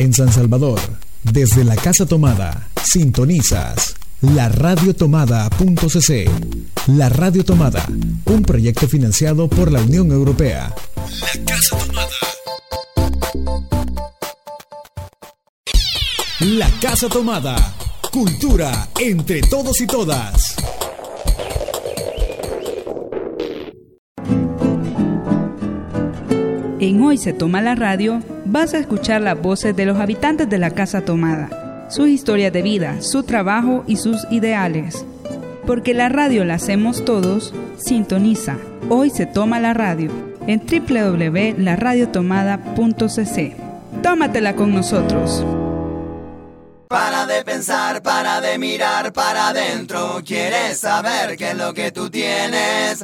En San Salvador, desde la Casa Tomada, sintonizas la radiotomada.cc. La Radio Tomada, un proyecto financiado por la Unión Europea. La Casa Tomada. La Casa Tomada. Cultura entre todos y todas. En Hoy se toma la radio, vas a escuchar las voces de los habitantes de la Casa Tomada, sus historias de vida, su trabajo y sus ideales. Porque la radio la hacemos todos, sintoniza. Hoy se toma la radio en www.laradiotomada.cc. Tómatela con nosotros. Para de pensar, para de mirar para adentro. ¿Quieres saber qué es lo que tú tienes?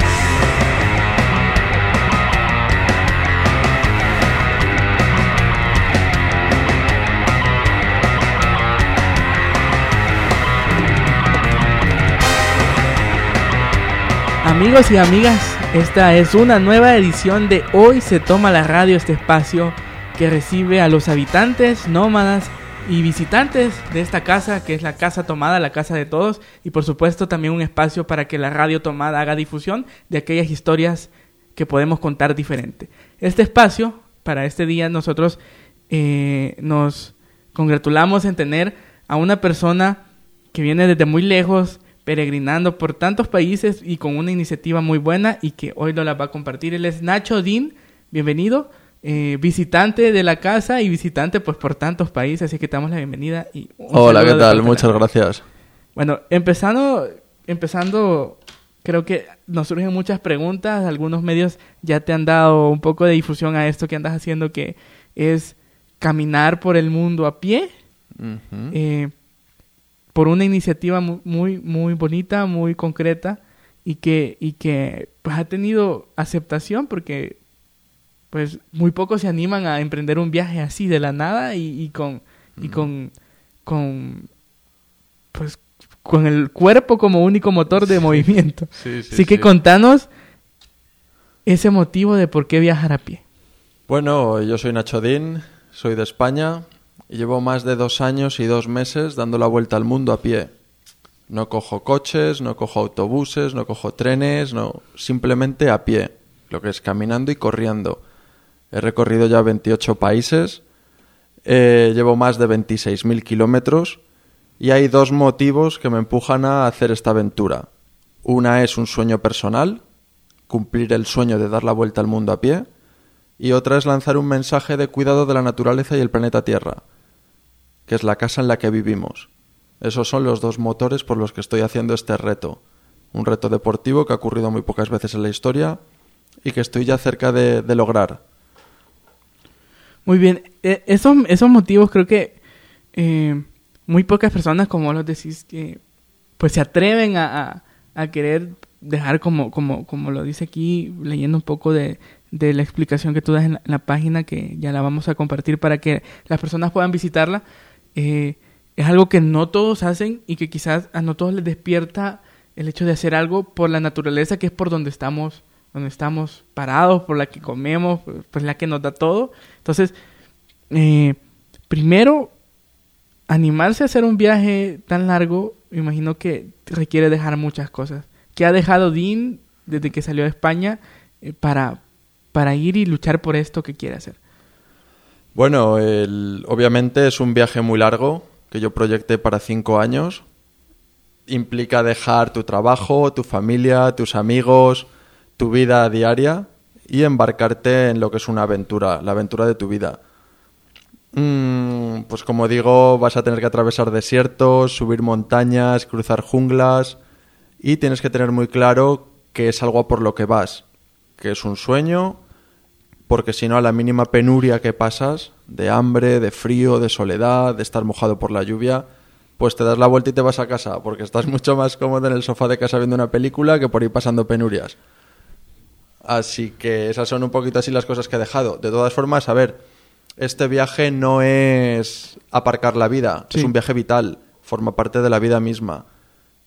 Amigos y amigas, esta es una nueva edición de Hoy se toma la radio, este espacio que recibe a los habitantes, nómadas y visitantes de esta casa, que es la Casa Tomada, la casa de todos, y por supuesto también un espacio para que la radio Tomada haga difusión de aquellas historias que podemos contar diferente. Este espacio, para este día, nosotros eh, nos congratulamos en tener a una persona que viene desde muy lejos, peregrinando por tantos países y con una iniciativa muy buena y que hoy lo la va a compartir. Él es Nacho Dean, bienvenido, eh, visitante de la casa y visitante pues por tantos países, así que te damos la bienvenida. Y Hola, ¿qué tal? Muchas gracias. Bueno, empezando, empezando, creo que nos surgen muchas preguntas, algunos medios ya te han dado un poco de difusión a esto que andas haciendo, que es caminar por el mundo a pie por una iniciativa muy, muy bonita, muy concreta y que, y que pues, ha tenido aceptación porque pues muy pocos se animan a emprender un viaje así de la nada y, con y con con pues con el cuerpo como único motor de movimiento. así que contanos ese motivo de por qué viajar a pie. Bueno, yo soy Nacho Dín, soy de España, Llevo más de dos años y dos meses dando la vuelta al mundo a pie. No cojo coches, no cojo autobuses, no cojo trenes, no, simplemente a pie, lo que es caminando y corriendo. He recorrido ya 28 países, eh, llevo más de 26.000 kilómetros y hay dos motivos que me empujan a hacer esta aventura. Una es un sueño personal, cumplir el sueño de dar la vuelta al mundo a pie, y otra es lanzar un mensaje de cuidado de la naturaleza y el planeta Tierra que es la casa en la que vivimos. Esos son los dos motores por los que estoy haciendo este reto. Un reto deportivo que ha ocurrido muy pocas veces en la historia y que estoy ya cerca de, lograr. Muy bien, e, esos, esos motivos creo que eh, muy pocas personas, como los decís, que pues se atreven a, a, querer dejar como, como, como lo dice aquí, leyendo un poco de, de la explicación que tú das en la, página, que ya la vamos a compartir para que las personas puedan visitarla. Eh, es algo que no todos hacen y que quizás a no todos les despierta el hecho de hacer algo por la naturaleza que es por donde estamos, donde estamos parados, por la que comemos, por la que nos da todo. Entonces, eh, primero, animarse a hacer un viaje tan largo, me imagino que requiere dejar muchas cosas. ¿Qué ha dejado Dean desde que salió de España eh, para, para ir y luchar por esto que quiere hacer? Bueno, obviamente es un viaje muy largo que yo proyecté para cinco años. Implica dejar tu trabajo, tu familia, tus amigos, tu vida diaria y embarcarte en lo que es una aventura, la aventura de tu vida. Mm, pues como digo, vas a tener que atravesar desiertos, subir montañas, cruzar junglas y tienes que tener muy claro que es algo por lo que vas, que es un sueño porque si no a la mínima penuria que pasas, de hambre, de frío, de soledad, de estar mojado por la lluvia, pues te das la vuelta y te vas a casa, porque estás mucho más cómodo en el sofá de casa viendo una película que por ir pasando penurias. Así que esas son un poquito así las cosas que he dejado. De todas formas, a ver, este viaje no es aparcar la vida, es un viaje vital, forma parte de la vida misma.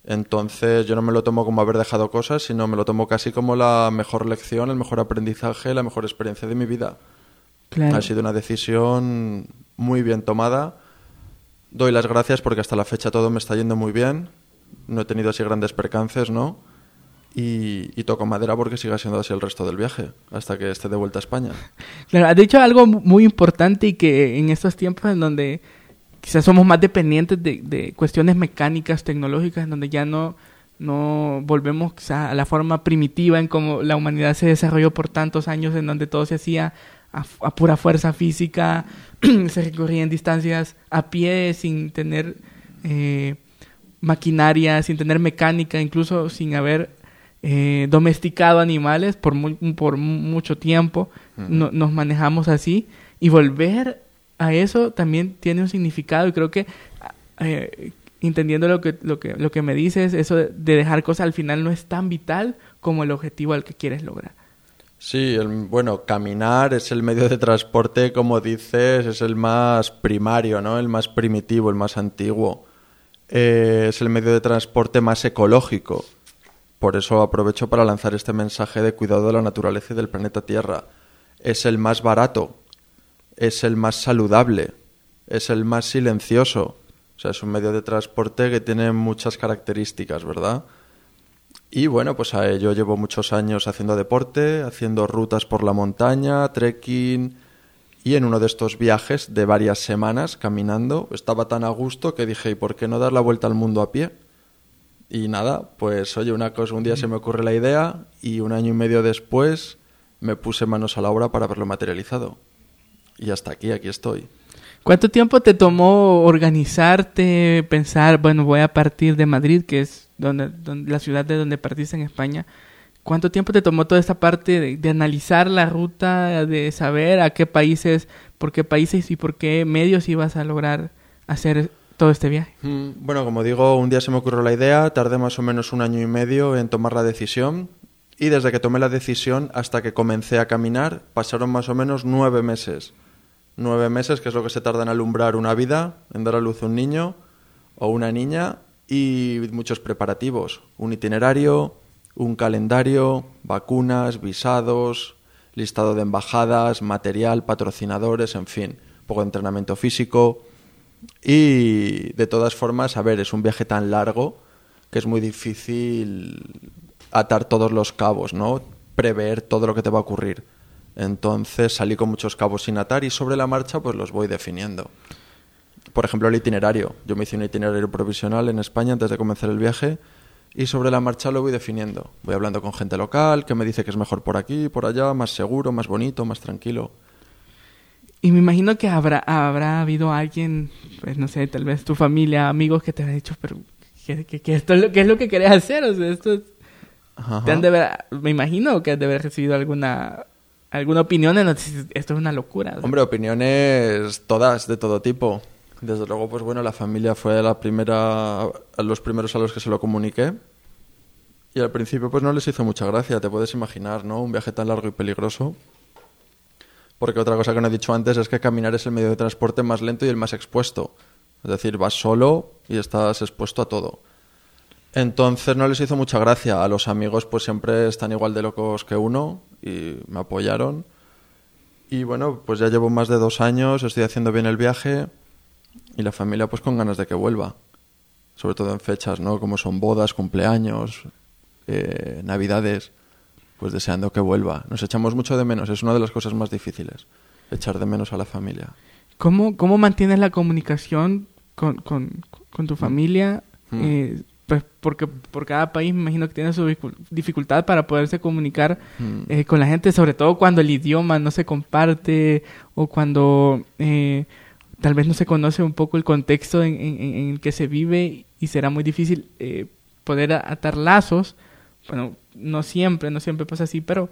Entonces yo no me lo tomo como haber dejado cosas, sino me lo tomo casi como la mejor lección, el mejor aprendizaje, la mejor experiencia de mi vida. Ha sido una decisión muy bien tomada. Doy las gracias porque hasta la fecha todo me está yendo muy bien. No he tenido así grandes percances, ¿no? Y, y toco madera porque siga siendo así el resto del viaje, hasta que esté de vuelta a España. Claro, has dicho algo mu- muy importante y que en estos tiempos en donde quizás somos más dependientes de, de cuestiones mecánicas, tecnológicas, en donde ya no, no volvemos a la forma primitiva en cómo la humanidad se desarrolló por tantos años, en donde todo se hacía a, pura fuerza física, se recorría en distancias a pie, sin tener eh, maquinaria, sin tener mecánica, incluso sin haber eh, domesticado animales por, mu- por mucho tiempo. No- nos manejamos así. Y volver a eso también tiene un significado. Y creo que, eh, entendiendo lo que, lo, que, lo que me dices, eso de, de dejar cosas al final no es tan vital como el objetivo al que quieres lograr. Sí, el- bueno, caminar es el medio de transporte, como dices, es el más primario, ¿no? El más primitivo, el más antiguo. Eh, es el medio de transporte más ecológico. Por eso aprovecho para lanzar este mensaje de cuidado de la naturaleza y del planeta Tierra. Es el más barato, es el más saludable, es el más silencioso. O sea, es un medio de transporte que tiene muchas características, ¿verdad? Y bueno, pues a yo llevo muchos años haciendo deporte, haciendo rutas por la montaña, trekking, y en uno de estos viajes de varias semanas caminando, estaba tan a gusto que dije, ¿y por qué no dar la vuelta al mundo a pie? Y nada, pues oye, una cosa, un día se me ocurre la idea y un año y medio después me puse manos a la obra para verlo materializado. Y hasta aquí, aquí estoy. ¿Cuánto tiempo te tomó organizarte, pensar, bueno, voy a partir de Madrid, que es donde, donde- la ciudad de donde partiste en España? ¿Cuánto tiempo te tomó toda esta parte de, de analizar la ruta, de saber a qué países, por qué países y por qué medios ibas a lograr hacer todo este viaje? Mm, Bueno, como digo, un día se me ocurrió la idea, tardé más o menos un año y medio en tomar la decisión y desde que tomé la decisión hasta que comencé a caminar pasaron más o menos nueve meses. Nueve meses, que es lo que se tarda en alumbrar una vida, en dar a luz un niño o una niña y muchos preparativos, un itinerario, un calendario, vacunas, visados, listado de embajadas, material, patrocinadores, en fin, poco entrenamiento físico. Y de todas formas, a ver, es un viaje tan largo que es muy difícil atar todos los cabos, ¿no? Prever todo lo que te va a ocurrir. Entonces salí con muchos cabos sin atar y sobre la marcha pues los voy definiendo. Por ejemplo, el itinerario. Yo me hice un itinerario provisional en España antes de comenzar el viaje y sobre la marcha lo voy definiendo. Voy hablando con gente local que me dice que es mejor por aquí, por allá, más seguro, más bonito, más tranquilo. Y me imagino que habrá, habrá habido alguien, pues no sé, tal vez tu familia, amigos que te han dicho, pero ¿qué, qué- qué esto es lo, qué es lo que querés hacer? O sea, esto es- te han de me imagino que has de haber recibido alguna, alguna opinión en esto es una locura. Hombre, opiniones todas, de todo tipo. Desde luego, pues bueno, la familia fue la primera, los primeros a los que se lo comuniqué. Y al principio, pues no les hizo mucha gracia, te puedes imaginar, ¿no? Un viaje tan largo y peligroso. Porque otra cosa que no he dicho antes es que caminar es el medio de transporte más lento y el más expuesto. Es decir, vas solo y estás expuesto a todo. Entonces no les hizo mucha gracia. A los amigos pues siempre están igual de locos que uno y me apoyaron. Y bueno, pues ya llevo más de dos años, estoy haciendo bien el viaje y la familia pues con ganas de que vuelva. Sobre todo en fechas, ¿no? Como son bodas, cumpleaños, eh, navidades, pues deseando que vuelva. Nos echamos mucho de menos, es una de las cosas más difíciles, echar de menos a la familia. ¿Cómo, ¿Cómo mantienes la comunicación con, con, con tu familia? Mm. Eh, pues porque por cada país me imagino que tiene su dificu- dificultad para poderse comunicar Mm. eh, con la gente, sobre todo cuando el idioma no se comparte o cuando eh, tal vez no se conoce un poco el contexto en, en- en- en el que se vive y será muy difícil eh, poder atar lazos. Bueno, no siempre, no siempre pasa así, pero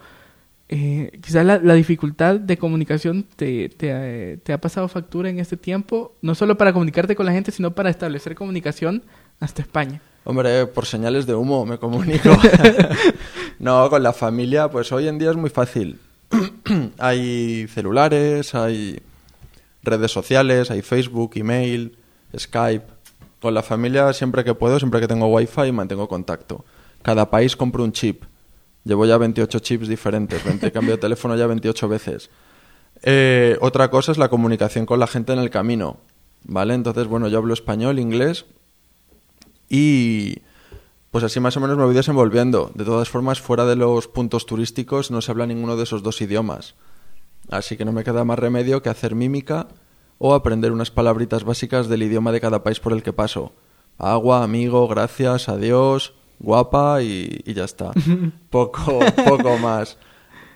eh, quizás la, la dificultad de comunicación te, te, eh, te ha pasado factura en este tiempo, no solo para comunicarte con la gente, sino para establecer comunicación hasta España. Hombre, por señales de humo me comunico. no, con la familia, pues hoy en día es muy fácil. hay celulares, hay redes sociales, hay Facebook, email, Skype. Con la familia siempre que puedo, siempre que tengo wifi, mantengo contacto. Cada país compro un chip. Llevo ya 28 chips diferentes, 20, cambio de teléfono ya 28 veces. Eh, otra cosa es la comunicación con la gente en el camino, ¿vale? Entonces, bueno, yo hablo español, inglés y pues así más o menos me voy desenvolviendo. De todas formas, fuera de los puntos turísticos no se habla ninguno de esos dos idiomas. Así que no me queda más remedio que hacer mímica o aprender unas palabritas básicas del idioma de cada país por el que paso. Agua, amigo, gracias, adiós, guapa y, y ya está. poco, poco más.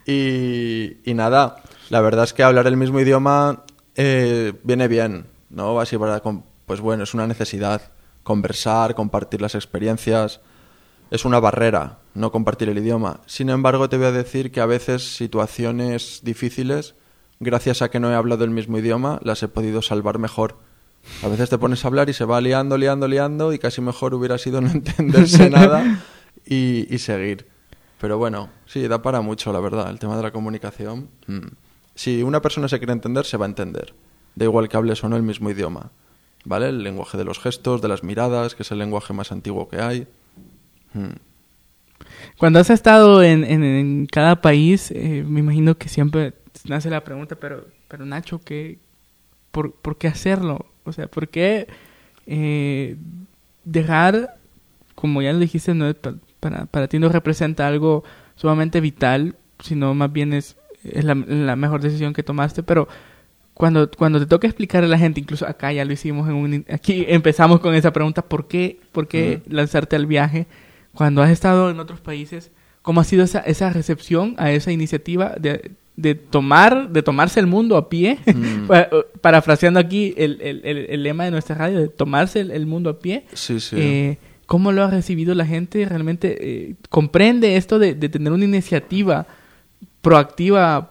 Y, y, nada, la verdad es que hablar el mismo idioma eh, viene bien, ¿no? Así para, pues bueno, es una necesidad. Conversar, compartir las experiencias. Es una barrera no compartir el idioma. Sin embargo, te voy a decir que a veces situaciones difíciles, gracias a que no he hablado el mismo idioma, las he podido salvar mejor. A veces te pones a hablar y se va liando, liando, liando y casi mejor hubiera sido no entenderse nada y, seguir. Pero bueno, sí, da para mucho, la verdad, el tema de la comunicación. Mm. Si una persona se quiere entender, se va a entender. Da igual que hables o no el mismo idioma. ¿Vale? El lenguaje de los gestos, de las miradas, que es el lenguaje más antiguo que hay. Mm. Cuando has estado en, en, cada país, eh, me imagino que siempre nace la pregunta, pero, pero Nacho, ¿qué, por, por qué hacerlo? O sea, ¿por qué eh, dejar, como ya lo dijiste, no, para, para ti no representa algo sumamente vital, sino más bien es, es la, mejor decisión que tomaste, pero cuando, cuando te toca explicar a la gente, incluso acá ya lo hicimos, en un, aquí empezamos con esa pregunta, ¿por qué, por qué uh -huh. lanzarte al viaje? Cuando has estado en otros países, ¿cómo ha sido esa, esa recepción a esa iniciativa de, de tomar, de tomarse el mundo a pie? Mm. Parafraseando aquí el, el, el, el, lema de nuestra radio, de tomarse el, mundo a pie. Sí, sí. Eh, ¿Cómo lo ha recibido la gente? ¿Realmente eh, comprende esto de, de, tener una iniciativa proactiva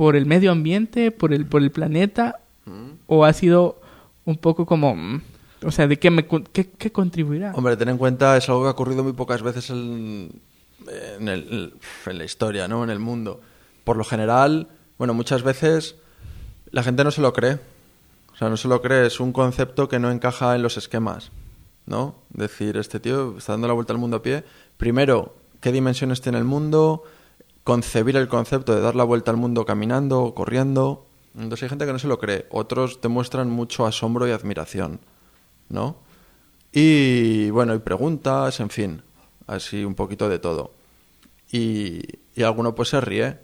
por el medio ambiente, por el, por el planeta? Mm. ¿O ha sido un poco como... Mm, o sea, ¿de qué, me, qué, qué, contribuirá? Hombre, ten en cuenta, es algo que ha ocurrido muy pocas veces en, en, el, en la historia, ¿no? En el mundo. Por lo general, bueno, muchas veces la gente no se lo cree. O sea, no se lo cree, es un concepto que no encaja en los esquemas, ¿no? Decir, este tío está dando la vuelta al mundo a pie. Primero, ¿qué dimensiones tiene el mundo? Concebir el concepto de dar la vuelta al mundo caminando o corriendo. Entonces hay gente que no se lo cree. Otros demuestran mucho asombro y admiración. ¿no? Y bueno, y preguntas, en fin, así un poquito de todo. Y, y alguno pues se ríe.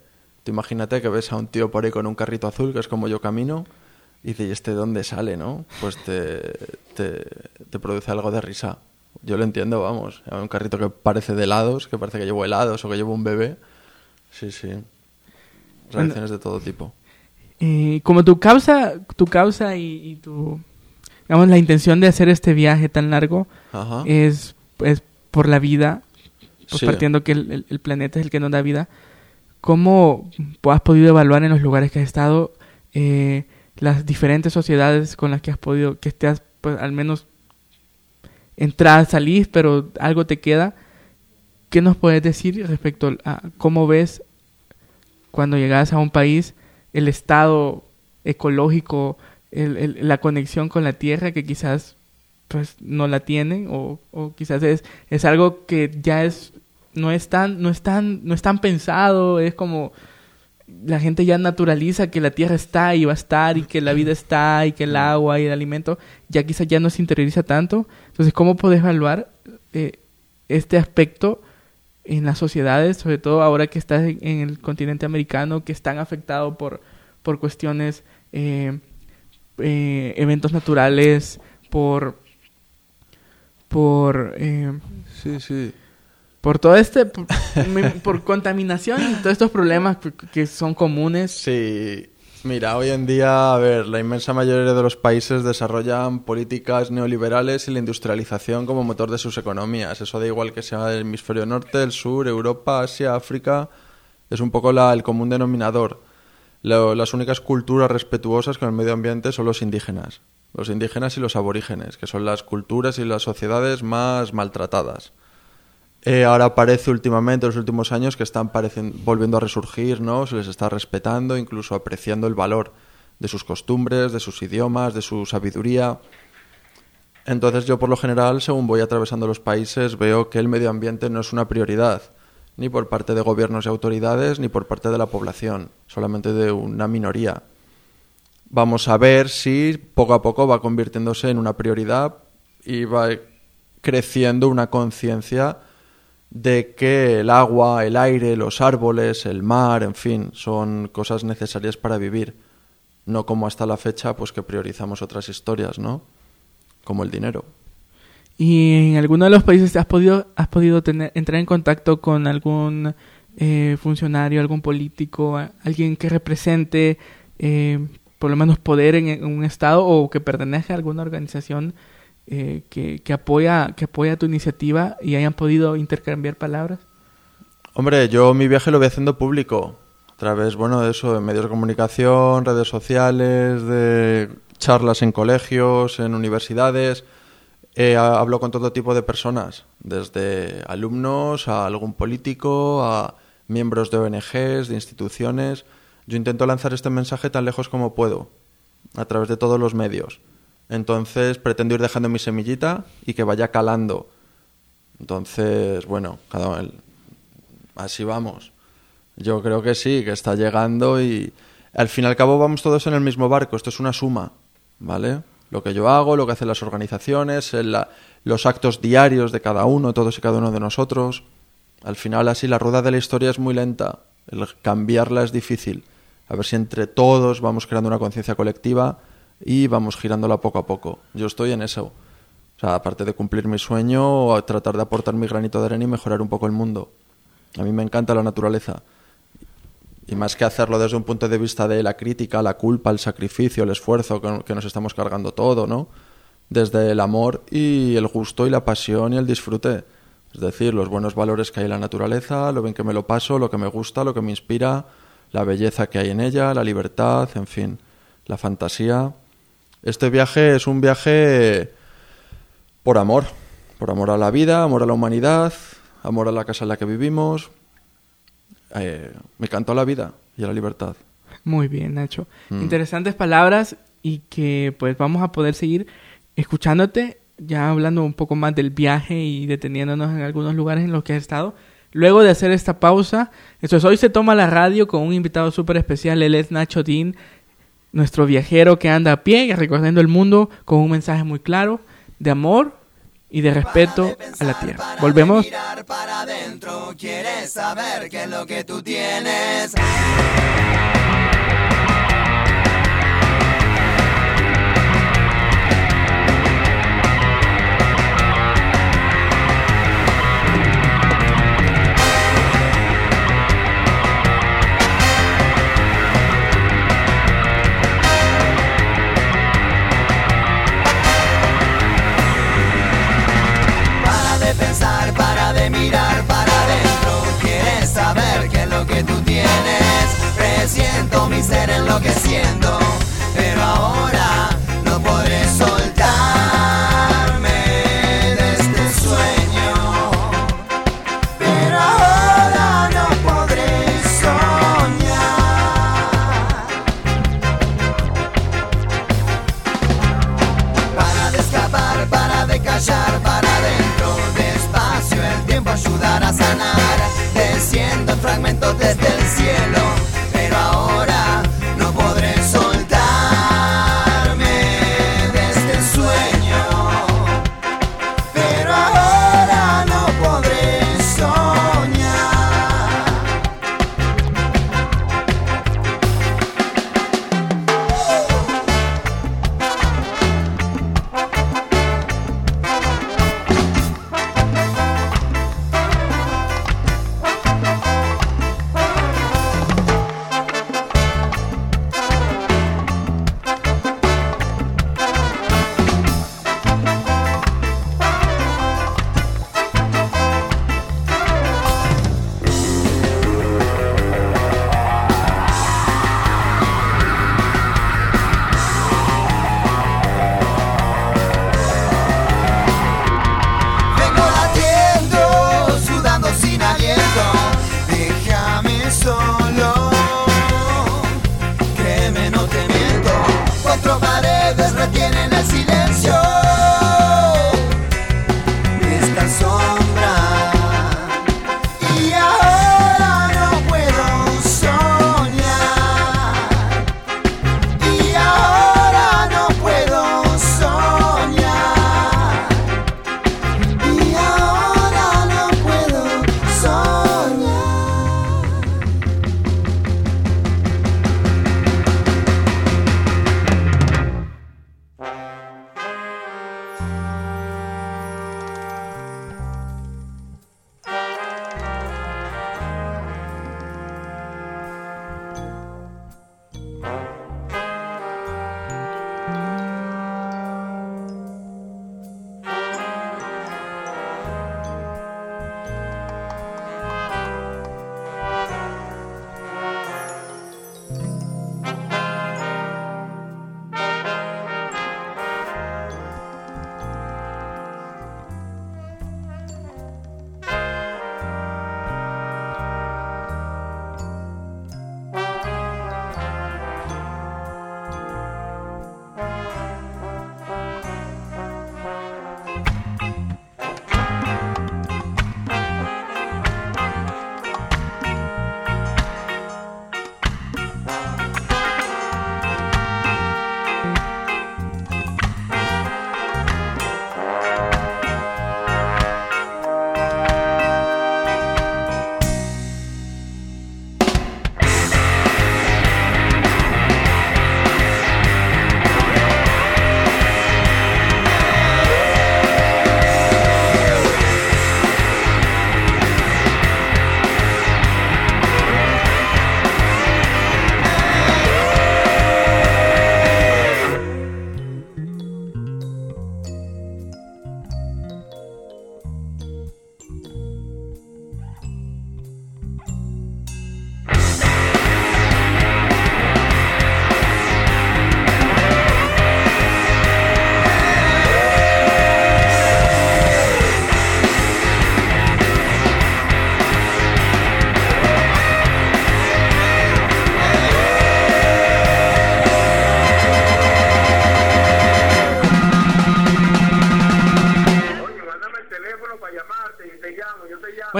Tú imagínate que ves a un tío por ahí con un carrito azul, que es como yo camino, y dices, ¿y este dónde sale, no? Pues te, te, te produce algo de risa. Yo lo entiendo, vamos. Un carrito que parece de helados, que parece que llevo helados o que llevo un bebé. Sí, sí. Reacciones bueno, de todo tipo. Eh, como tu causa, tu causa y, y tu digamos, la intención de hacer este viaje tan largo Ajá. es, es por la vida, pues sí. partiendo que el, el, el, planeta es el que nos da vida. ¿Cómo has podido evaluar en los lugares que has estado eh, las diferentes sociedades con las que has podido, que te has, pues, al menos entrar, salir, pero algo te queda? ¿Qué nos puedes decir respecto a cómo ves cuando llegas a un país el estado ecológico, el, el, la conexión con la tierra que quizás pues no la tienen o, o quizás es, es algo que ya es no es tan no es tan no es tan pensado es como la gente ya naturaliza que la tierra está y va a estar y que la vida está y que el agua y el alimento ya quizás ya no se interioriza tanto. Entonces cómo puedes evaluar eh, este aspecto en las sociedades sobre todo ahora que estás en, en el continente americano que están afectados por por cuestiones eh, eh, eventos naturales, por por eh, sí, sí. por todo este por, por, contaminación y todos estos problemas que son comunes. Sí. Mira, hoy en día, a ver, la inmensa mayoría de los países desarrollan políticas neoliberales y la industrialización como motor de sus economías. Eso da igual que sea el hemisferio norte, el sur, Europa, Asia, África. Es un poco la, el común denominador lo, las únicas culturas respetuosas con el medio ambiente son los indígenas. Los indígenas y los aborígenes, que son las culturas y las sociedades más maltratadas. Eh, ahora parece últimamente, en los últimos años, que están volviendo a resurgir, ¿no? Se les está respetando, incluso apreciando el valor de sus costumbres, de sus idiomas, de su sabiduría. Entonces yo, por lo general, según voy atravesando los países, veo que el medio ambiente no es una prioridad. ni por parte de gobiernos y autoridades, ni por parte de la población, solamente de una minoría. Vamos a ver si poco a poco va convirtiéndose en una prioridad y va creciendo una conciencia de que el agua, el aire, los árboles, el mar, en fin, son cosas necesarias para vivir. No como hasta la fecha, pues que priorizamos otras historias, ¿no? Como el dinero. ¿Y en alguno de los países has podido, has podido entrar en contacto con algún eh, funcionario, algún político, alguien que represente eh, por lo menos poder en, un estado o que pertenezca a alguna organización eh, que, que, apoya, que apoya tu iniciativa y hayan podido intercambiar palabras? Hombre, yo mi viaje lo voy haciendo público, a través, bueno, de eso, de medios de comunicación, redes sociales, de charlas en colegios, en universidades eh, hablo con todo tipo de personas, desde alumnos a algún político, a miembros de ONGs, de instituciones. Yo intento lanzar este mensaje tan lejos como puedo, a través de todos los medios. Entonces pretendo ir dejando mi semillita y que vaya calando. Entonces, bueno, cada así vamos. Yo creo que sí, que está llegando y al fin y al cabo vamos todos en el mismo barco. Esto es una suma, ¿vale? lo que yo hago, lo que hacen las organizaciones, los actos diarios de cada uno, todos y cada uno de nosotros. Al final así la rueda de la historia es muy lenta, el cambiarla es difícil. A ver si entre todos vamos creando una conciencia colectiva y vamos girándola poco a poco. Yo estoy en eso. O sea, aparte de cumplir mi sueño, tratar de aportar mi granito de arena y mejorar un poco el mundo. A mí me encanta la naturaleza. Y más que hacerlo desde un punto de vista de la crítica, la culpa, el sacrificio, el esfuerzo que nos estamos cargando todo, ¿no? Desde el amor y el gusto y la pasión y el disfrute. Es decir, los buenos valores que hay en la naturaleza, lo bien que me lo paso, lo que me gusta, lo que me inspira, la belleza que hay en ella, la libertad, en fin, la fantasía. Este viaje es un viaje por amor, por amor a la vida, amor a la humanidad, amor a la casa en la que vivimos, eh, me cantó la vida y a la libertad. Muy bien, Nacho. Mm. Interesantes palabras y que pues vamos a poder seguir escuchándote, ya hablando un poco más del viaje y deteniéndonos en algunos lugares en los que has estado. Luego de hacer esta pausa, esto es Hoy se toma la radio con un invitado súper especial, él es Nacho Dean, nuestro viajero que anda a pie recorriendo el mundo con un mensaje muy claro de amor, y de respeto a la tierra. Volvemos. Para adentro, quieres saber qué es lo que tú tienes. Que tú tienes. Presiento mi ser enloqueciendo, pero ahora no podré soltarme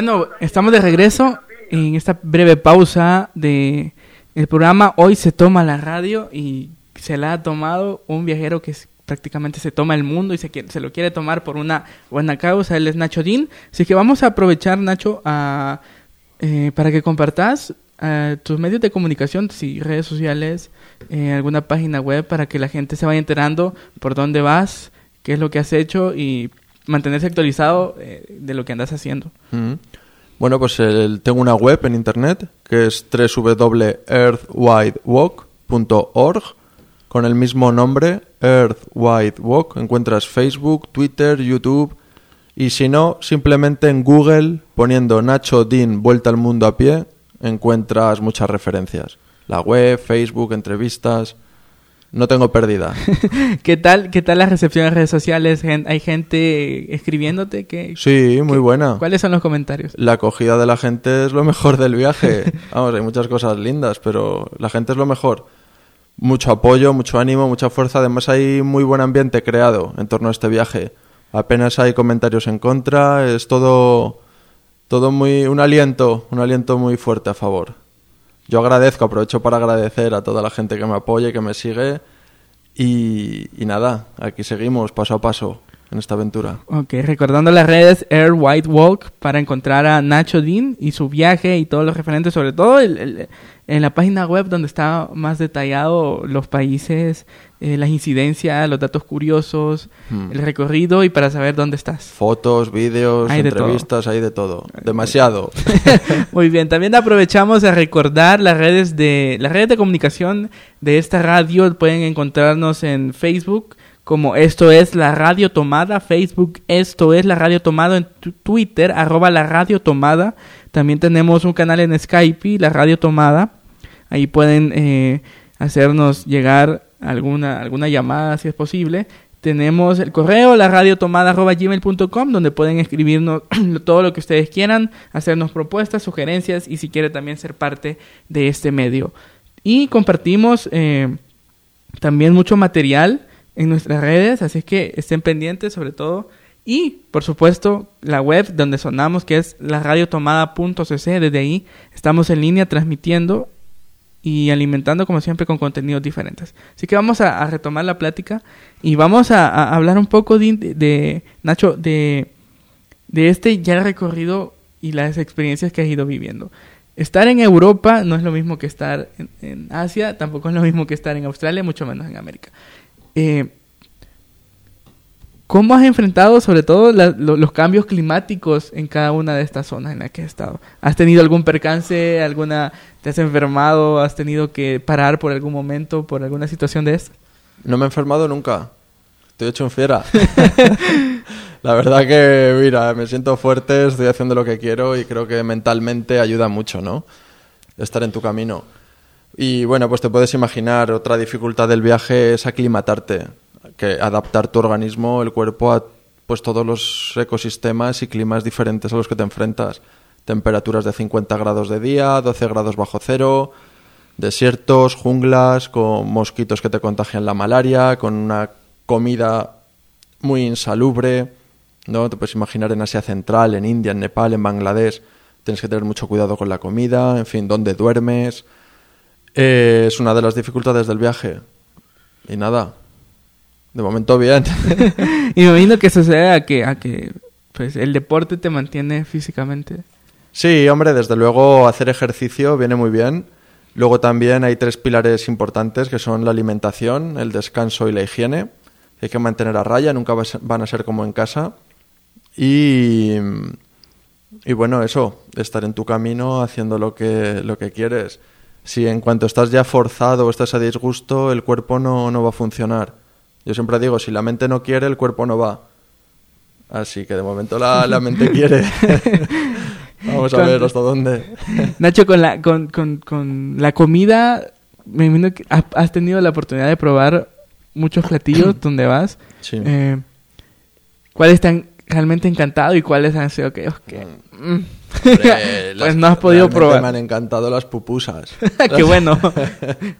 Bueno, estamos de regreso en esta breve pausa de el programa. Hoy se toma la radio y se la ha tomado un viajero que prácticamente se toma el mundo y se, se lo quiere tomar por una buena causa. Él es Nacho Dean. Así que vamos a aprovechar, Nacho, a, eh, para que compartas eh, tus medios de comunicación, si redes sociales, eh, alguna página web, para que la gente se vaya enterando por dónde vas, qué es lo que has hecho y mantenerse actualizado eh, de lo que andas haciendo. Bueno, pues tengo una web en internet que es www.earthwidewalk.org con el mismo nombre, Earth Walk. Encuentras Facebook, Twitter, YouTube y si no, simplemente en Google poniendo Nacho Dean Vuelta al Mundo a pie, encuentras muchas referencias. La web, Facebook, entrevistas. No tengo pérdida. ¿Qué tal, qué tal la recepción en redes sociales? ¿Hay gente escribiéndote? que Sí, muy buena. ¿Cuáles son los comentarios? La acogida de la gente es lo mejor del viaje. Vamos, hay muchas cosas lindas, pero la gente es lo mejor. Mucho apoyo, mucho ánimo, mucha fuerza. Además hay muy buen ambiente creado en torno a este viaje. Apenas hay comentarios en contra. Es todo, todo muy un aliento, un aliento muy fuerte a favor yo agradezco, aprovecho para agradecer a toda la gente que me apoya y que me sigue. Y, nada, aquí seguimos paso a paso en esta aventura. Ok, recordando las redes Air White Walk para encontrar a Nacho Dean y su viaje y todos los referentes, sobre todo el, en la página web donde está más detallado los países, eh, las incidencias, los datos curiosos, hmm. el recorrido y para saber dónde estás. Fotos, vídeos, entrevistas, hay de todo. Demasiado. Muy bien, también aprovechamos a recordar las redes de las redes de comunicación de esta radio. Pueden encontrarnos en Facebook como esto es la radio tomada, Facebook esto es la radio tomada, en Twitter arroba la radio tomada. También tenemos un canal en Skype, la radio tomada. Ahí pueden eh, hacernos llegar alguna, alguna llamada si es posible. Tenemos el correo, la gmail.com donde pueden escribirnos todo lo que ustedes quieran, hacernos propuestas, sugerencias y si quiere también ser parte de este medio. Y compartimos eh, también mucho material en nuestras redes, así que estén pendientes sobre todo. Y, por supuesto, la web donde sonamos, que es la radiotomada.cc. Desde ahí estamos en línea transmitiendo y alimentando como siempre con contenidos diferentes. Así que vamos a, retomar la plática y vamos a, hablar un poco de, Nacho, de, de este ya recorrido y las experiencias que has ido viviendo. Estar en Europa no es lo mismo que estar en, Asia, tampoco es lo mismo que estar en Australia, mucho menos en América. Eh, ¿Cómo has enfrentado sobre todo los cambios climáticos en cada una de estas zonas en las que has estado? ¿Has tenido algún percance, alguna, te has enfermado, has tenido que parar por algún momento, por alguna situación de esta? No me he enfermado nunca. Estoy hecho en fiera. La verdad que, mira, me siento fuerte, estoy haciendo lo que quiero y creo que mentalmente ayuda mucho, ¿no? Estar en tu camino. Y bueno, pues te puedes imaginar, otra dificultad del viaje es aclimatarte que adaptar tu organismo, el cuerpo a pues todos los ecosistemas y climas diferentes a los que te enfrentas. Temperaturas de 50 grados de día, 12 grados bajo cero, desiertos, junglas, con mosquitos que te contagian la malaria, con una comida muy insalubre, ¿no? Te puedes imaginar en Asia Central, en India, en Nepal, en Bangladesh, tienes que tener mucho cuidado con la comida, en fin, dónde duermes. Eh, es una de las dificultades del viaje. Y nada, de momento bien. y me imagino que sucede a que, a que pues, el deporte te mantiene físicamente. Sí, hombre, desde luego hacer ejercicio viene muy bien. Luego también hay tres pilares importantes que son la alimentación, el descanso y la higiene. Hay que mantener a raya, nunca van a ser como en casa. Y, y bueno, eso, estar en tu camino haciendo lo que, lo que quieres. Si en cuanto estás ya forzado o estás a disgusto, el cuerpo no, no va a funcionar. Yo siempre digo, si la mente no quiere, el cuerpo no va. Así que de momento la, la mente quiere. Vamos a ver hasta dónde. Nacho, con la, con, con, con la comida, me imagino que has tenido la oportunidad de probar muchos platillos donde vas. Sí. Eh, ¿Cuáles te han realmente encantado y cuáles han sido que... Mm. Mm, pues no has podido probar. Me han encantado las pupusas. Qué bueno.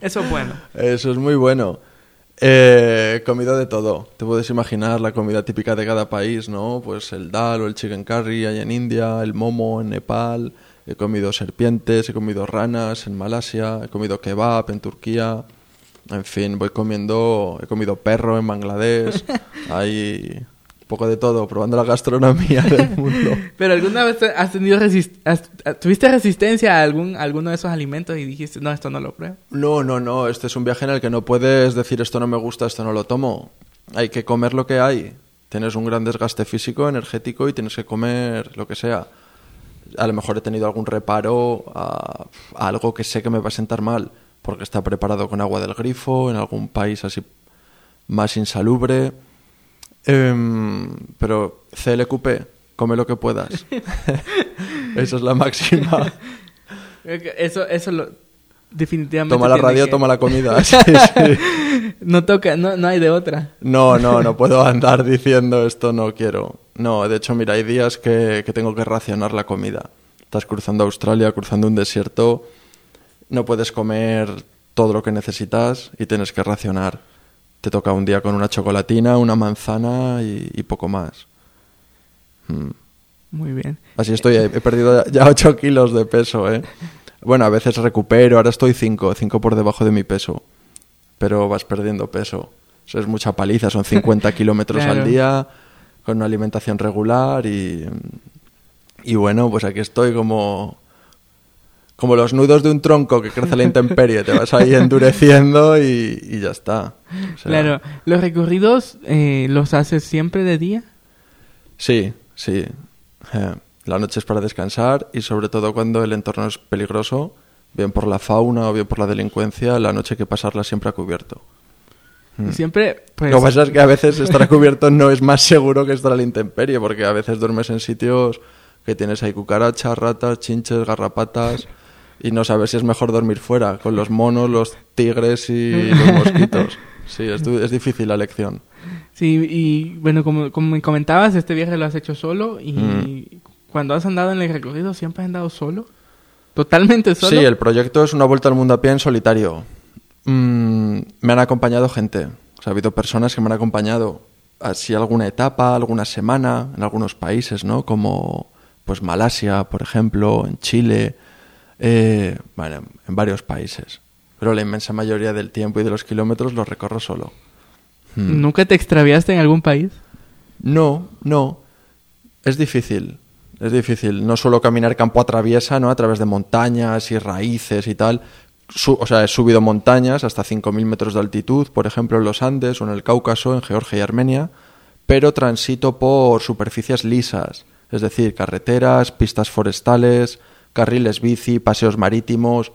Eso es bueno. Eso es muy bueno. Eh, he comido de todo. Te puedes imaginar la comida típica de cada país, ¿no? Pues el dal o el chicken curry allá en India, el momo en Nepal. He comido serpientes, he comido ranas en Malasia, he comido kebab en Turquía. En fin, voy comiendo, he comido perro en Bangladesh. Hay poco de todo, probando la gastronomía del mundo. Pero alguna vez has tenido resist- has- tuviste resistencia a algún alguno de esos alimentos y dijiste, no, esto no lo pruebo. No, no, no. Este es un viaje en el que no puedes decir esto no me gusta, esto no lo tomo. Hay que comer lo que hay. Tienes un gran desgaste físico, energético y tienes que comer lo que sea. A lo mejor he tenido algún reparo a, a algo que sé que me va a sentar mal, porque está preparado con agua del grifo, en algún país así más insalubre. Em, pero CLQP, come lo que puedas. Esa es la máxima. Eso, eso lo, definitivamente. Toma la radio, que- toma la comida. Sí, sí. No toca, no, no hay de otra. No, no, no puedo andar diciendo esto no quiero. No, de hecho, mira, hay días que, que tengo que racionar la comida. Estás cruzando Australia, cruzando un desierto, no puedes comer todo lo que necesitas y tienes que racionar. Te toca un día con una chocolatina, una manzana y, y poco más. Mm. Muy bien. Así estoy, he he perdido ya 8 kilos de peso, ¿eh? Bueno, a veces recupero, ahora estoy 5, 5 por debajo de mi peso. Pero vas perdiendo peso. Eso es mucha paliza, son 50 kilómetros Claro. al día, con una alimentación regular y... Y bueno, pues aquí estoy como... Como los nudos de un tronco que crece a la intemperie, te vas ahí endureciendo y, y ya está. O sea, Claro, los recorridos eh, los haces siempre de día. Sí, sí. Eh, la noche es para descansar y sobre todo cuando el entorno es peligroso, bien por la fauna o bien por la delincuencia, la noche hay que pasarla siempre a cubierto. Y siempre, pues, Lo que pasa es que a veces estar a cubierto no es más seguro que estar a la intemperie, porque a veces duermes en sitios que tienes ahí cucarachas, ratas, chinches, garrapatas, y no sabes si es mejor dormir fuera, con los monos, los tigres y los mosquitos. Sí, es, es difícil la elección. sí, y bueno, como, como me comentabas, este viaje lo has hecho solo y Mm. cuando has andado en el recorrido siempre has andado solo. Totalmente solo. Sí, el proyecto es una vuelta al mundo a pie en solitario. Mm, me han acompañado gente. O sea, ha habido personas que me han acompañado así alguna etapa, alguna semana, en algunos países, ¿no? Como pues Malasia, por ejemplo, en Chile, eh, bueno, en varios países. Pero la inmensa mayoría del tiempo y de los kilómetros los recorro solo. Mm. ¿Nunca te extraviaste en algún país? No, no. Es difícil. Es difícil. No suelo caminar campo a traviesa, ¿no? A través de montañas y raíces y tal. Su- o sea, he subido montañas hasta 5.000 metros de altitud, por ejemplo, en los Andes o en el Cáucaso, en Georgia y Armenia, pero transito por superficies lisas, es decir, carreteras, pistas forestales, carriles bici, paseos marítimos,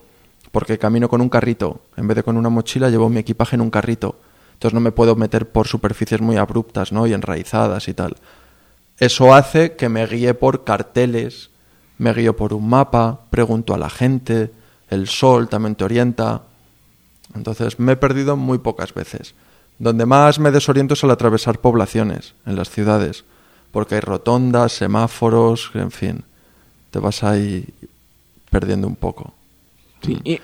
porque camino con un carrito. En vez de con una mochila, llevo mi equipaje en un carrito. Entonces no me puedo meter por superficies muy abruptas, ¿no? Y enraizadas y tal. Eso hace que me guíe por carteles, me guío por un mapa, pregunto a la gente, el sol también te orienta. Entonces me he perdido muy pocas veces. Donde más me desoriento es al atravesar poblaciones, en las ciudades, porque hay rotondas, semáforos, en fin, te vas ahí perdiendo un poco. Sí. y-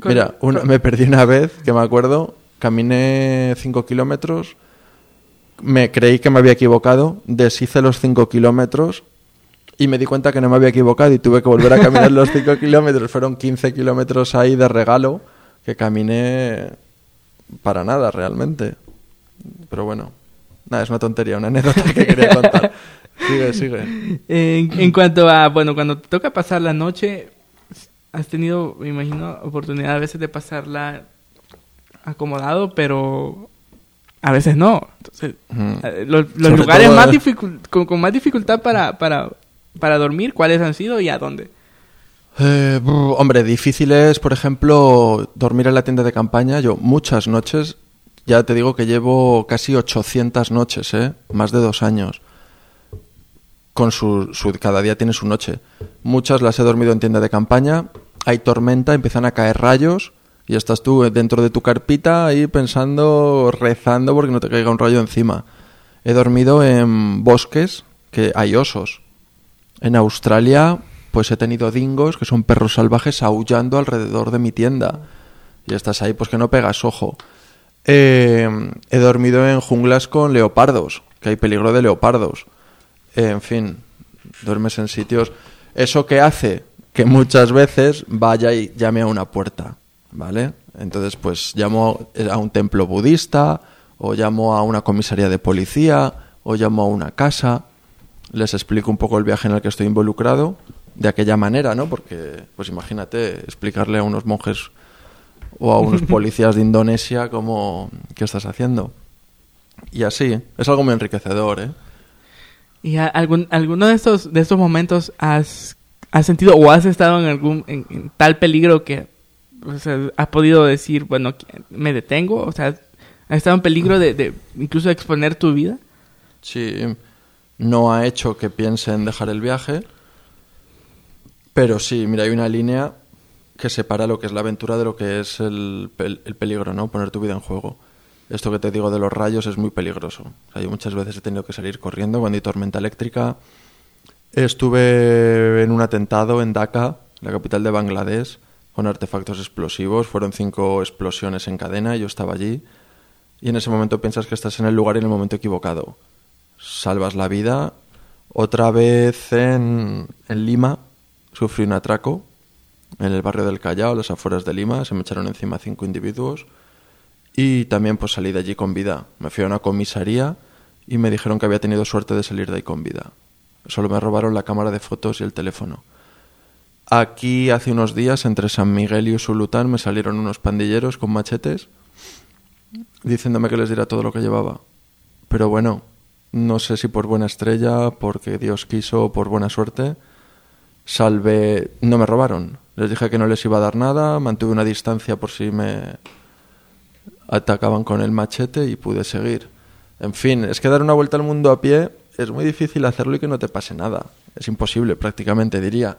con- Mira, una- me perdí una vez, que me acuerdo, caminé 5 kilómetros, me creí que me había equivocado, deshice los 5 kilómetros y me di cuenta que no me había equivocado y tuve que volver a caminar los 5 kilómetros. Fueron 15 kilómetros ahí de regalo que caminé para nada realmente. Pero bueno, nada, es una tontería, una anécdota que quería contar. Sigue, sigue. En, en cuanto a, bueno, cuando te toca pasar la noche, has tenido, me imagino, oportunidad a veces de pasarla acomodado, pero a veces no. Entonces, eh, los, lugares más con, con más dificultad para, para, para dormir, ¿cuáles han sido y a dónde? Eh, hombre, difícil es, por ejemplo, dormir en la tienda de campaña. Yo muchas noches, ya te digo que llevo casi 800 noches, ¿eh? Más de dos años. Con su, su- cada día tiene su noche. Muchas las he dormido en tienda de campaña. Hay tormenta, empiezan a caer rayos y estás tú dentro de tu carpita ahí pensando, rezando porque no te caiga un rayo encima. He dormido en bosques que hay osos. En Australia, pues he tenido dingos, que son perros salvajes, aullando alrededor de mi tienda. Y estás ahí, pues que no pegas ojo. Eh, he dormido en junglas con leopardos, que hay peligro de leopardos. En fin, duermes en sitios... Eso que hace que muchas veces vaya y llame a una puerta, ¿vale? Entonces, pues llamo a un templo budista, o llamo a una comisaría de policía, o llamo a una casa, les explico un poco el viaje en el que estoy involucrado, de aquella manera, ¿no? Porque, pues imagínate, explicarle a unos monjes o a unos policías de Indonesia cómo, qué estás haciendo. Y así, es algo muy enriquecedor, ¿eh? ¿Y a- algún, alguno de estos, de estos momentos has, has sentido o has estado en algún en, tal peligro que has podido decir, bueno, me detengo? O sea, ¿has estado en peligro de, incluso exponer tu vida? Sí, no ha hecho que piense en dejar el viaje, pero sí, mira, hay una línea que separa lo que es la aventura de lo que es el, el peligro, ¿no? Poner tu vida en juego. Esto que te digo de los rayos es muy peligroso. O sea, yo muchas veces he tenido que salir corriendo cuando hay tormenta eléctrica. Estuve en un atentado en Dhaka, la capital de Bangladesh, con artefactos explosivos. Fueron cinco explosiones en cadena, yo estaba allí. Y en ese momento piensas que estás en el lugar y en el momento equivocado. Salvas la vida. Otra vez en, en Lima sufrí un atraco en el barrio del Callao, a las afueras de Lima. Se me echaron encima cinco individuos. Y también pues salí de allí con vida. Me fui a una comisaría y me dijeron que había tenido suerte de salir de ahí con vida. Solo me robaron la cámara de fotos y el teléfono. Aquí hace unos días, entre San Miguel y Usulután, me salieron unos pandilleros con machetes diciéndome que les diera todo lo que llevaba. Pero bueno, no sé si por buena estrella, porque Dios quiso, por buena suerte, salvé... No me robaron. Les dije que no les iba a dar nada, mantuve una distancia por si me atacaban con el machete y pude seguir. En fin, es que dar una vuelta al mundo a pie es muy difícil hacerlo y que no te pase nada. Es imposible, prácticamente, diría.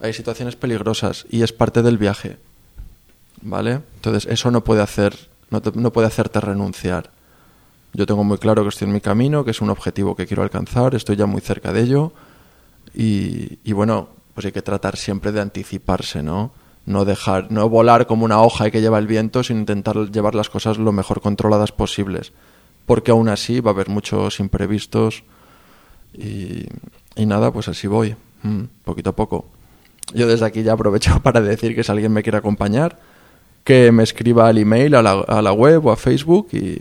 Hay situaciones peligrosas y es parte del viaje. ¿Vale? Entonces, eso no puede hacer, no, te- no puede hacerte renunciar. Yo tengo muy claro que estoy en mi camino, que es un objetivo que quiero alcanzar, estoy ya muy cerca de ello. Y, bueno, pues hay que tratar siempre de anticiparse, ¿no? No dejar, no volar como una hoja que lleva el viento, sino intentar llevar las cosas lo mejor controladas posibles. Porque aún así va a haber muchos imprevistos y, y nada, pues así voy, mm, poquito a poco. Yo desde aquí ya aprovecho para decir que si alguien me quiere acompañar, que me escriba al email, a la, a la web o a Facebook y,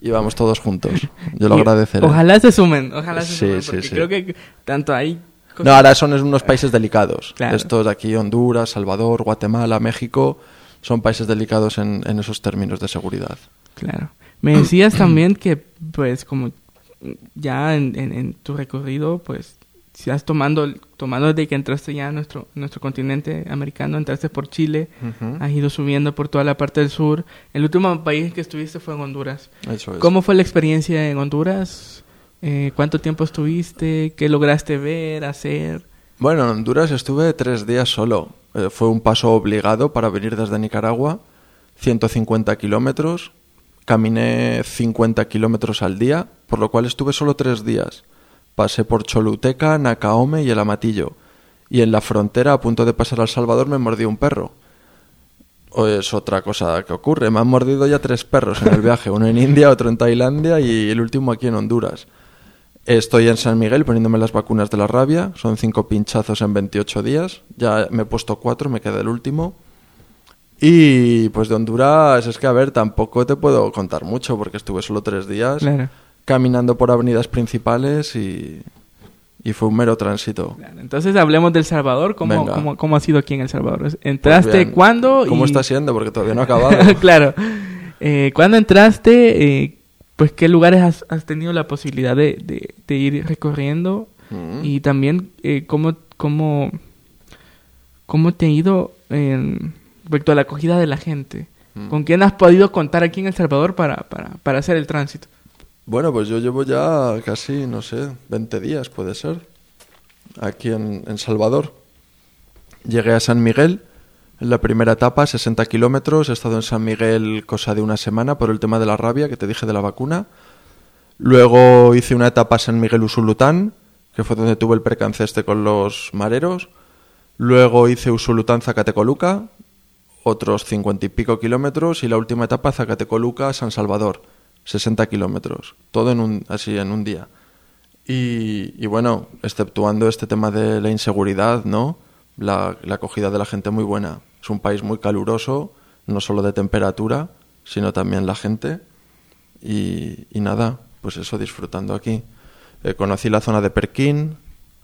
y vamos todos juntos. Yo lo agradeceré. Ojalá se sumen, ojalá se Sí, sumen, sí, porque sí. creo que tanto cosas- No, ahora son unos países delicados. Claro. Estos de aquí, Honduras, Salvador, Guatemala, México, son países delicados en, en esos términos de seguridad. Claro. Me decías también que, pues, como ya en, en- en tu recorrido, pues, si has tomando, tomando desde que entraste ya a nuestro, nuestro continente americano, entraste por Chile, Ujú. has ido subiendo por toda la parte del sur. El último país que estuviste fue en Honduras. Eso es. ¿Cómo fue la experiencia en Honduras? Eh, ¿Cuánto tiempo estuviste? ¿Qué lograste ver, hacer? Bueno, en Honduras estuve tres días solo. Eh, fue un paso obligado para venir desde Nicaragua, 150 kilómetros. Caminé 50 kilómetros al día, por lo cual estuve solo tres días. Pasé por Choluteca, Nacaome y el Amatillo. Y en la frontera, a punto de pasar al Salvador, me mordió un perro. O es otra cosa que ocurre. Me han mordido ya tres perros en el viaje. Uno en India, otro en Tailandia y el último aquí en Honduras. Estoy en San Miguel poniéndome las vacunas de la rabia. Son cinco pinchazos en 28 días. Ya me he puesto cuatro, me queda el último. Y pues de Honduras, es que a ver, tampoco te puedo contar mucho porque estuve solo tres días Claro. caminando por avenidas principales y, y fue un mero tránsito. Claro, Entonces hablemos del Salvador. ¿Cómo, cómo, cómo ha sido aquí en El Salvador? Pues ¿Entraste bien. cuándo? ¿Cómo está siendo? Porque todavía no ha acabado. claro. Eh, ¿Cuándo entraste? Eh, pues, ¿qué lugares has, has tenido la posibilidad de, de- de ir recorriendo? Mm. Y también, eh, ¿cómo, cómo, ¿cómo te ha ido en, respecto a la acogida de la gente? Mm. ¿Con quién has podido contar aquí en El Salvador para, para, para hacer el tránsito? Bueno, pues yo llevo ya casi, no sé, 20 días puede ser, aquí en, en Salvador. Llegué a San Miguel en la primera etapa, 60 kilómetros. He estado en San Miguel cosa de una semana por el tema de la rabia que te dije de la vacuna. Luego hice una etapa a San Miguel Usulután, que fue donde tuve el percance este con los mareros. Luego hice Usulután Zacatecoluca, otros cincuenta y pico kilómetros y la última etapa Zacatecoluca San Salvador, 60 kilómetros, todo en un, así en un día. Y, bueno, exceptuando este tema de la inseguridad, ¿no? La, la acogida de la gente muy buena. Es un país muy caluroso, no solo de temperatura, sino también la gente. Y, y nada, pues eso, disfrutando aquí. Eh, conocí la zona de Perquín,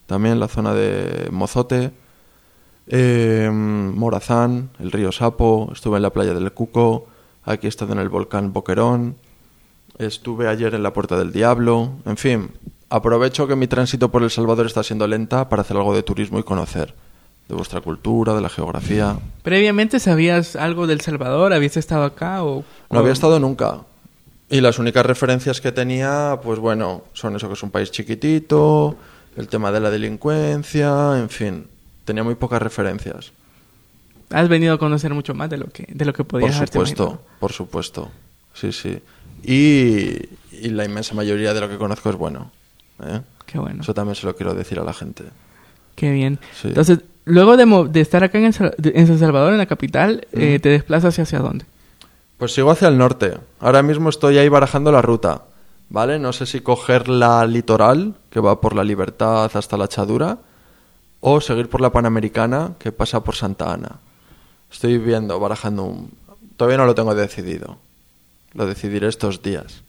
también la zona de Mozote, eh, Morazán, el río Sapo, estuve en la playa del Cuco, aquí he estado en el volcán Boquerón, estuve ayer en la Puerta del Diablo, en fin, aprovecho que mi tránsito por El Salvador está siendo lenta para hacer algo de turismo y conocer de vuestra cultura, de la geografía. ¿Previamente sabías algo del Salvador? ¿Habías estado acá o...? No había estado nunca. Y las únicas referencias que tenía, pues bueno, son eso que es un país chiquitito, el tema de la delincuencia, en fin, tenía muy pocas referencias. Has venido a conocer mucho más de lo que de lo que podías Por supuesto, por supuesto. Sí, sí. Y, y, la inmensa mayoría de lo que conozco es bueno. ¿eh? Qué bueno. Eso también se lo quiero decir a la gente. Qué bien. Sí. Entonces, luego de, de, estar acá en, el, en, San Salvador, en la capital, mm. eh, ¿te desplazas hacia dónde? Pues sigo hacia el norte. Ahora mismo estoy ahí barajando la ruta. ¿Vale? No sé si coger la litoral, que va por la Libertad hasta la Chadura, o seguir por la Panamericana, que pasa por Santa Ana. Estoy viendo, barajando un... Todavía no lo tengo decidido. Lo decidiré estos días.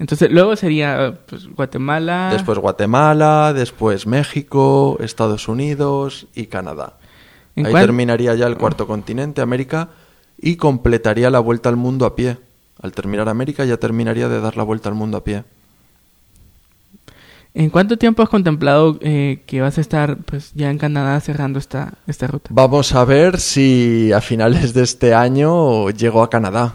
Entonces, luego sería pues, Guatemala. Después Guatemala, después México, Estados Unidos y Canadá. Ahí cuál? terminaría ya el cuarto continente, América, y completaría la vuelta al mundo a pie. Al terminar América ya terminaría de dar la vuelta al mundo a pie. ¿En cuánto tiempo has contemplado eh, que vas a estar pues ya en Canadá cerrando esta, esta ruta? Vamos a ver si a finales de este año llego a Canadá.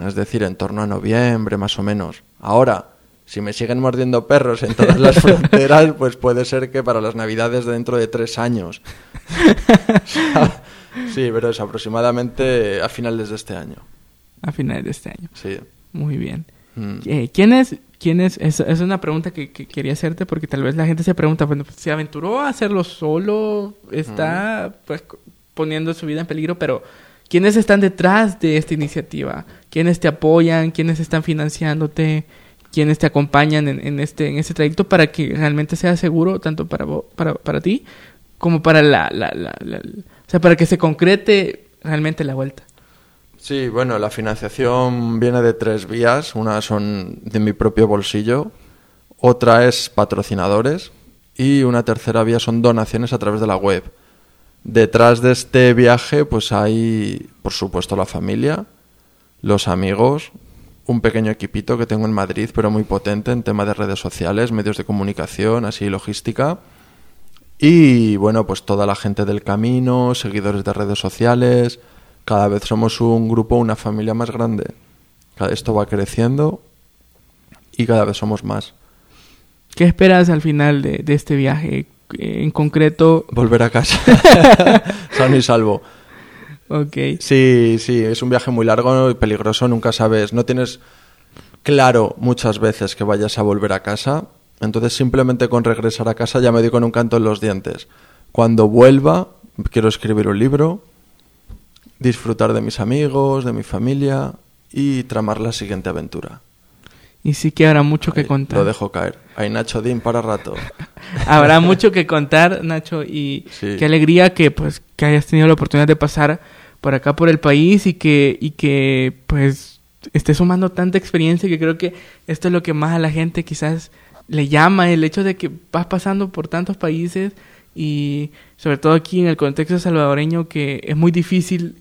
Es decir, en torno a noviembre más o menos. Ahora, si me siguen mordiendo perros en todas las fronteras, pues puede ser que para las navidades de dentro de tres años. sí, pero es aproximadamente a finales de este año. A finales de este año. Sí. Muy bien. Mm. ¿Quién es? ¿Quién es? es? Es, una pregunta que, que, quería hacerte porque tal vez la gente se pregunta, bueno, pues, ¿se aventuró a hacerlo solo? ¿Está mm. pues poniendo su vida en peligro? Pero ¿quiénes están detrás de esta iniciativa? ¿Quiénes te apoyan? ¿Quiénes están financiándote? ¿Quiénes te acompañan en, en este, en este trayecto para que realmente sea seguro tanto para, vos, para, para ti como para la, la, la, la, o sea, para que se concrete realmente la vuelta? Sí, bueno, la financiación viene de tres vías. Una son de mi propio bolsillo, otra es patrocinadores y una tercera vía son donaciones a través de la web. Detrás de este viaje pues hay, por supuesto, la familia, los amigos, un pequeño equipito que tengo en Madrid, pero muy potente en tema de redes sociales, medios de comunicación, así logística. Y bueno, pues toda la gente del camino, seguidores de redes sociales, cada vez somos un grupo, una familia más grande. Esto va creciendo y cada vez somos más. ¿Qué esperas al final de, de este viaje? En concreto... Volver a casa. Sano y salvo. Ok. Sí, sí, es un viaje muy largo y peligroso, nunca sabes, no tienes claro muchas veces que vayas a volver a casa, entonces simplemente con regresar a casa ya me doy con un canto en los dientes. Cuando vuelva, quiero escribir un libro, disfrutar de mis amigos, de mi familia y tramar la siguiente aventura. Y sí que habrá mucho que contar. Lo dejo caer. Hay Nacho Dean para rato. habrá mucho que contar, Nacho, y Sí. qué alegría que pues que hayas tenido la oportunidad de pasar por acá por el país y que y que pues estés sumando tanta experiencia que creo que esto es lo que más a la gente quizás le llama el hecho de que vas pasando por tantos países y sobre todo aquí en el contexto salvadoreño que es muy difícil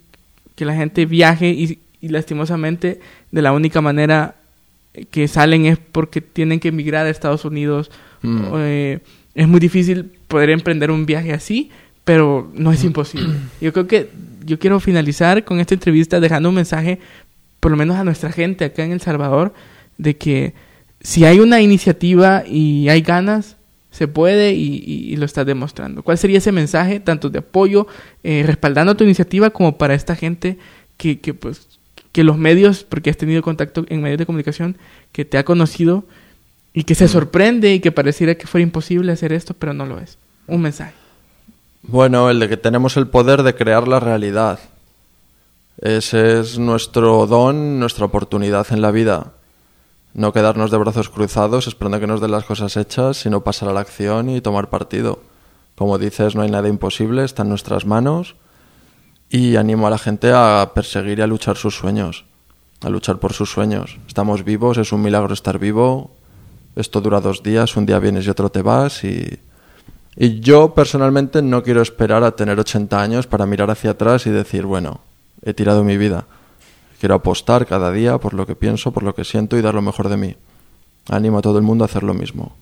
que la gente viaje y, y lastimosamente de la única manera que salen es porque tienen que emigrar a Estados Unidos. Mm. Eh, es muy difícil poder emprender un viaje así, pero no es imposible. Yo creo que yo quiero finalizar con esta entrevista dejando un mensaje, por lo menos a nuestra gente acá en El Salvador, de que si hay una iniciativa y hay ganas, se puede y, y, y lo estás demostrando. ¿Cuál sería ese mensaje, tanto de apoyo, eh, respaldando tu iniciativa, como para esta gente que, que, pues, que los medios, porque has tenido contacto en medios de comunicación, que te ha conocido y que se sorprende y que pareciera que fuera imposible hacer esto, pero no lo es? Un mensaje. Bueno, el de que tenemos el poder de crear la realidad. Ese es nuestro don, nuestra oportunidad en la vida. No quedarnos de brazos cruzados esperando que nos den las cosas hechas, sino pasar a la acción y tomar partido. Como dices, no hay nada imposible, está en nuestras manos y animo a la gente a perseguir y a luchar sus sueños, a luchar por sus sueños. Estamos vivos, es un milagro estar vivo. Esto dura dos días, un día vienes y otro te vas y, y yo personalmente no quiero esperar a tener 80 años para mirar hacia atrás y decir, bueno, he tirado mi vida. Quiero apostar cada día por lo que pienso, por lo que siento y dar lo mejor de mí. Animo a todo el mundo a hacer lo mismo.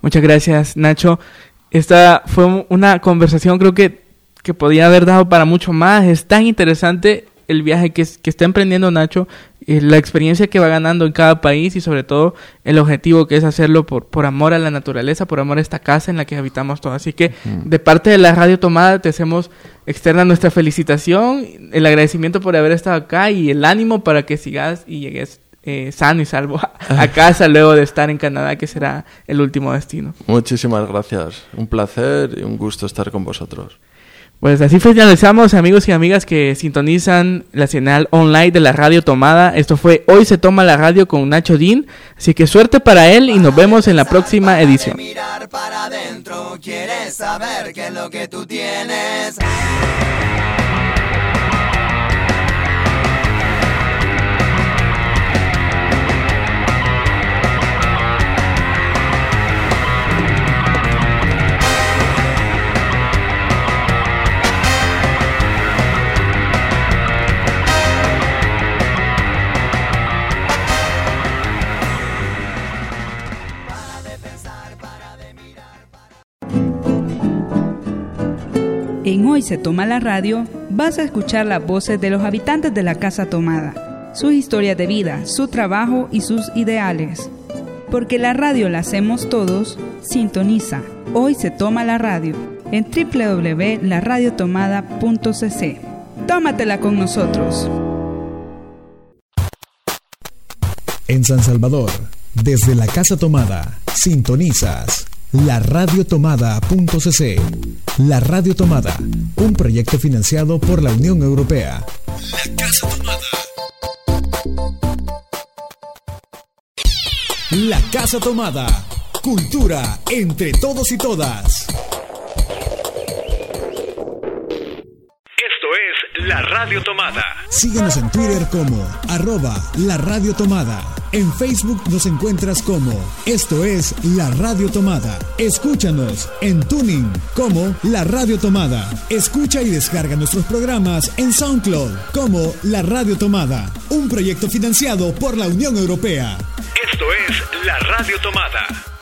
Muchas gracias, Nacho. Esta fue una conversación creo que, que podía haber dado para mucho más. Es tan interesante el viaje que, que está emprendiendo Nacho, la experiencia que va ganando en cada país y sobre todo el objetivo que es hacerlo por, por amor a la naturaleza, por amor a esta casa en la que habitamos todos. Así que de parte de la Radio Tomada te hacemos externa nuestra felicitación, el agradecimiento por haber estado acá y el ánimo para que sigas y llegues eh, sano y salvo a, a casa luego de estar en Canadá, que será el último destino. Muchísimas gracias. Un placer y un gusto estar con vosotros. Pues así finalizamos, amigos y amigas que sintonizan la señal online de la radio tomada. Esto fue Hoy se toma la radio con Nacho Dean. Así que suerte para él y nos vemos en la próxima edición. Hoy se toma la radio, vas a escuchar las voces de los habitantes de la Casa Tomada, sus historias de vida, su trabajo y sus ideales. Porque la radio la hacemos todos, sintoniza. Hoy se toma la radio en www.laradiotomada.cc. Tómatela con nosotros. En San Salvador, desde la Casa Tomada, sintonizas la radiotomada.cc. La Radio Tomada, un proyecto financiado por la Unión Europea. La Casa Tomada. La Casa Tomada. Cultura entre todos y todas. La Radio Tomada. Síguenos en Twitter como arroba la radio tomada. En Facebook nos encuentras como esto es la radio tomada. Escúchanos en Tuning como la radio tomada. Escucha y descarga nuestros programas en SoundCloud como la radio tomada. Un proyecto financiado por la Unión Europea. Esto es La Radio Tomada.